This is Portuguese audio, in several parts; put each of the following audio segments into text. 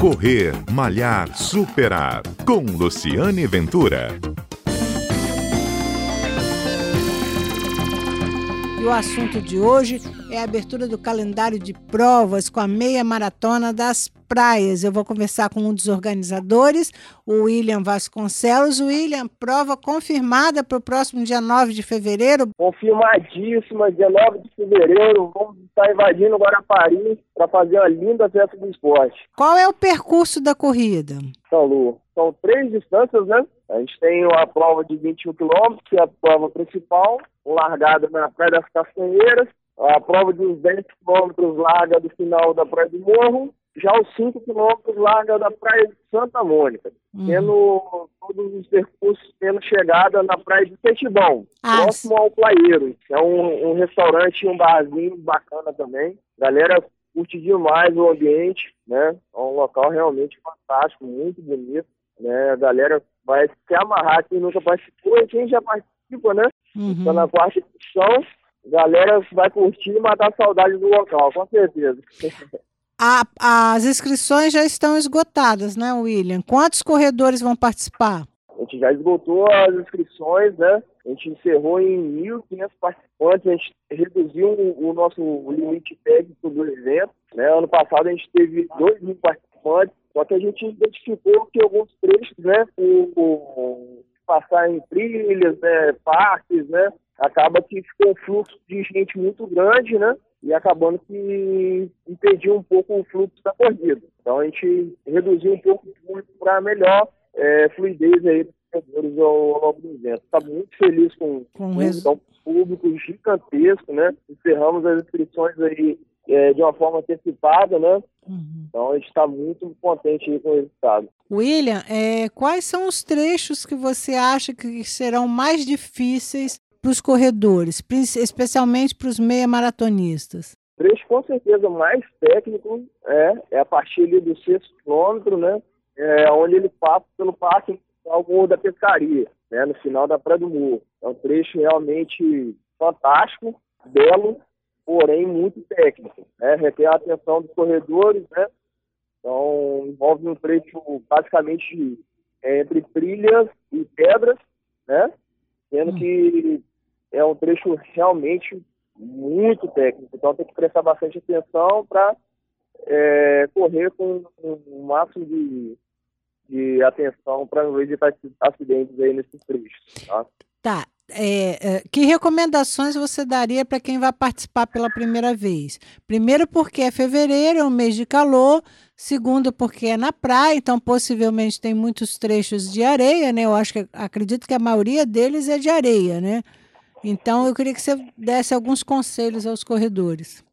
Correr, Malhar, Superar. Com Luciane Ventura. E o assunto de hoje é a abertura do calendário de provas com a meia maratona das praias. Eu vou conversar com um dos organizadores, o William Vasconcelos. William, prova confirmada para o próximo dia 9 de fevereiro? Confirmadíssima, dia 9 de fevereiro. Vamos estar invadindo Guarapari para fazer uma linda festa do esporte. Qual é o percurso da corrida? São Lu, são três distâncias, né? A gente tem a prova de 21 quilômetros, que é a prova principal, largada na Praia das Castanheiras, a prova de uns 10 quilômetros larga do final da Praia do Morro, já os 5 quilômetros larga da Praia de Santa Mônica, uhum. tendo todos os percursos tendo chegada na Praia de Setibão, ah, próximo ao Plaeiro. É um, um restaurante e um barzinho bacana também. Galera curte demais o ambiente, né? É um local realmente fantástico, muito bonito, né? A galera vai se amarrar quem nunca participou e quem já participa, né? Uhum. Está na quarta edição galera vai curtir e matar a saudade do local, com certeza. A, as inscrições já estão esgotadas, né, William? Quantos corredores vão participar? A gente já esgotou as inscrições, né? A gente encerrou em 1.500 participantes, a gente reduziu o, o nosso limite técnico do evento. Né? Ano passado a gente teve 2 mil participantes, só que a gente identificou que alguns trechos, né, o, passar em trilhas, né, parques, né, acaba que ficou um fluxo de gente muito grande, né? E acabando que impediu um pouco o fluxo da corrida. Então a gente reduziu um pouco o público para melhor é, fluidez aí dos corredores ao longo do evento. Está muito feliz com, com o então, público gigantesco, né? Encerramos as inscrições aí é, de uma forma antecipada, né? Uhum. Então a gente está muito contente com o resultado. William, é, quais são os trechos que você acha que serão mais difíceis para os corredores, especialmente para os meia maratonistas? Trecho com certeza mais técnico é, é a partir ali do sexto quilômetro, né? É, onde ele passa pelo parque ao Morro da Pescaria, né? No final da Praia do Morro. É um trecho realmente fantástico, belo, porém muito técnico. Né? Requer a atenção dos corredores, né? Então envolve um trecho basicamente é, entre trilhas e pedras, né? Sendo hum. que é um trecho realmente muito técnico, então tem que prestar bastante atenção para é, correr com o máximo de, de atenção para não evitar acidentes aí nesses trechos. Tá. tá. É, é, que recomendações você daria para quem vai participar pela primeira vez? Primeiro, porque é fevereiro, é um mês de calor. Segundo, porque é na praia, então possivelmente tem muitos trechos de areia, né? Eu acho que acredito que a maioria deles é de areia, né? Então, eu queria que você desse alguns conselhos aos corredores.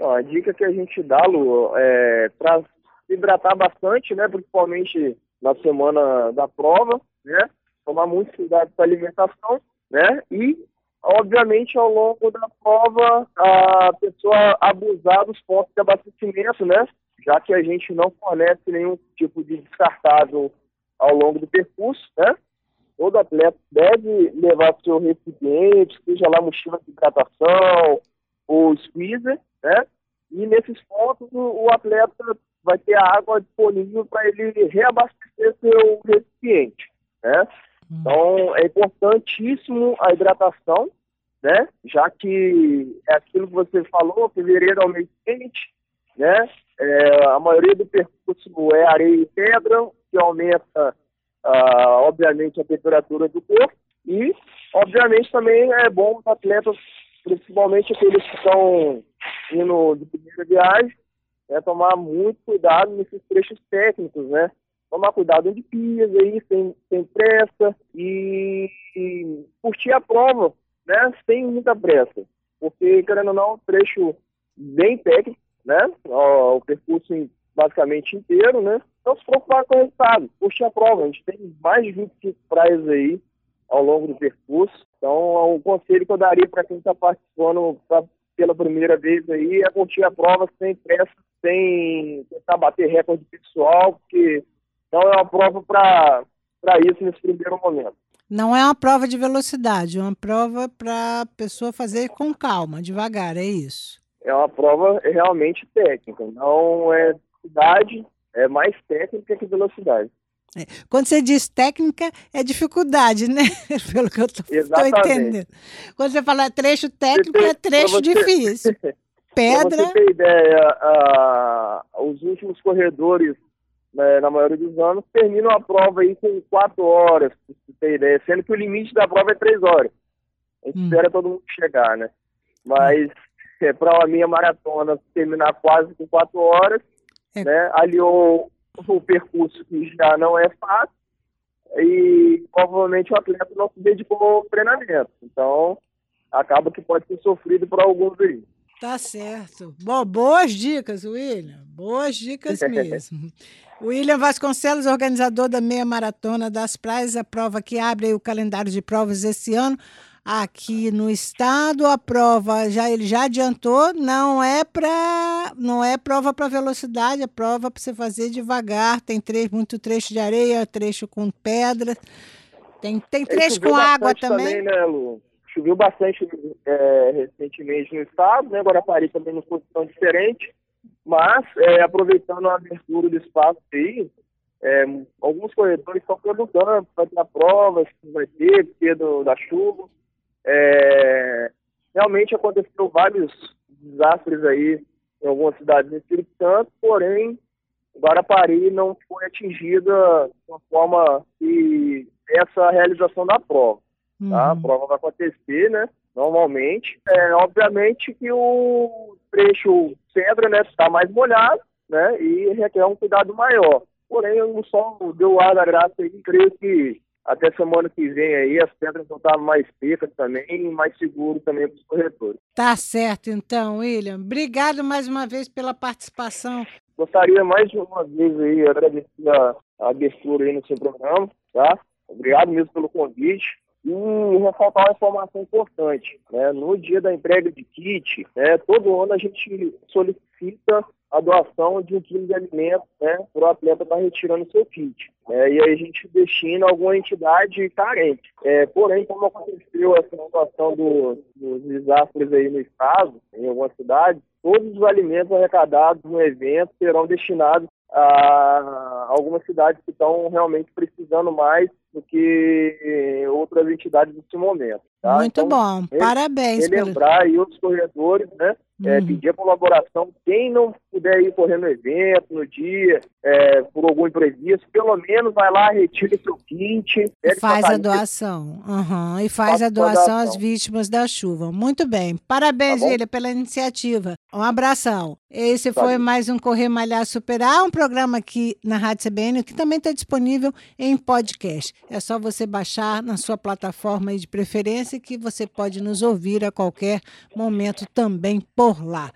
a dica que a gente dá, Lu, é para se hidratar bastante, né? Principalmente na semana da prova, né? Tomar muito cuidado com a alimentação, né? E, obviamente, ao longo da prova, a pessoa abusar dos pontos de abastecimento, né? Já que a gente não fornece nenhum tipo de descartável ao longo do percurso, né? todo atleta deve levar seu recipiente, seja lá mochila de hidratação ou squeezer, né? E nesses pontos o, atleta vai ter a água disponível para ele reabastecer seu recipiente, né? Então é importantíssimo a hidratação, né? Já que é aquilo que você falou, fevereiro é o mês quente, né? É, a maioria do percurso é areia e pedra, que aumenta uh, obviamente, a temperatura do corpo e, obviamente, também é bom os atletas, principalmente aqueles que estão indo de primeira viagem, né, tomar muito cuidado nesses trechos técnicos, né? Tomar cuidado onde pisa aí, sem, sem pressa e, e curtir a prova, né? Sem muita pressa. Porque, querendo ou não, é um trecho bem técnico, né? O, o percurso basicamente inteiro, né? Não se preocupar com o resultado, curtir a prova. A gente tem mais de 25 praias aí ao longo do percurso. Então, o conselho que eu daria para quem está participando pra, pela primeira vez aí é curtir a prova sem pressa, sem tentar bater recorde pessoal, porque não é uma prova para isso nesse primeiro momento. Não é uma prova de velocidade, é uma prova para a pessoa fazer com calma, devagar, é isso? É uma prova realmente técnica, não é velocidade, é mais técnica que velocidade. É. Quando você diz técnica, é dificuldade, né? Pelo que eu estou entendendo. Quando você fala trecho técnico, é trecho você, difícil. Pedra. Pra você ter ideia, uh, os últimos corredores, né, na maioria dos anos, terminam a prova aí com quatro horas, ter ideia, sendo que o limite da prova é três horas. A gente hum. espera todo mundo chegar, né? Mas é, para a minha maratona terminar quase com quatro horas, é. né? Aliou o percurso que já não é fácil e provavelmente o atleta não se dedicou ao treinamento. Então, acaba que pode ser sofrido por alguns aí. Tá certo. Bom, boas dicas, William. Boas dicas mesmo. William Vasconcelos, organizador da meia maratona das praias, a prova que abre o calendário de provas esse ano aqui no estado. A prova já ele já adiantou, não é para não é prova para velocidade, é prova para você fazer devagar. Tem trecho, muito trecho de areia, trecho com pedra. Tem, tem trecho com água também. também né, Lu? Choveu bastante é, recentemente no estado, né? Guarapari também não foi tão diferente. Mas, é, aproveitando a abertura do espaço aí, é, alguns corredores estão perguntando para ter a prova, se vai ter, porque do, da chuva. É, realmente aconteceu vários desastres aí em algumas cidades do Espírito Santo, porém Guarapari não foi atingida de uma forma que essa realização da prova. Tá? A uhum. prova vai acontecer, né? Normalmente. É, obviamente que o trecho Cedra né, está mais molhado, né? E requer um cuidado maior. Porém, o sol deu ar da graça e creio que até semana que vem aí as pedras vão estar mais secas também e mais seguro também para os corretores. Tá certo então, William. Obrigado mais uma vez pela participação. Gostaria mais de uma vez aí agradecer a, a abertura aí no seu programa, tá? Obrigado mesmo pelo convite. E ressaltar uma informação importante, né? No dia da entrega de kit, né, todo ano a gente solicita a doação de um quilo de alimento né, para o atleta estar tá retirando seu kit. É, e aí a gente destina alguma entidade carente. É, porém, como aconteceu essa situação do, dos desastres aí no estado, em algumas cidades, todos os alimentos arrecadados no evento serão destinados a algumas cidades que estão realmente precisando mais do que outras entidades nesse momento. Tá? Muito então, bom, parabéns. Relembrar pelo... aí os corredores, né? É, uhum. pedir a colaboração. Quem não puder ir correr no evento, no dia, é, por algum imprevisto, pelo menos vai lá, retira seu kit. Faz a doação. Uhum. E faz, faz a doação às vítimas da chuva. Muito bem. Parabéns, tá pela iniciativa. Um abração. Esse foi mais um Correr Malhar Superar, um programa aqui na Rádio CBN, que também está disponível em podcast. É só você baixar na sua plataforma de preferência que você pode nos ouvir a qualquer momento também por lá.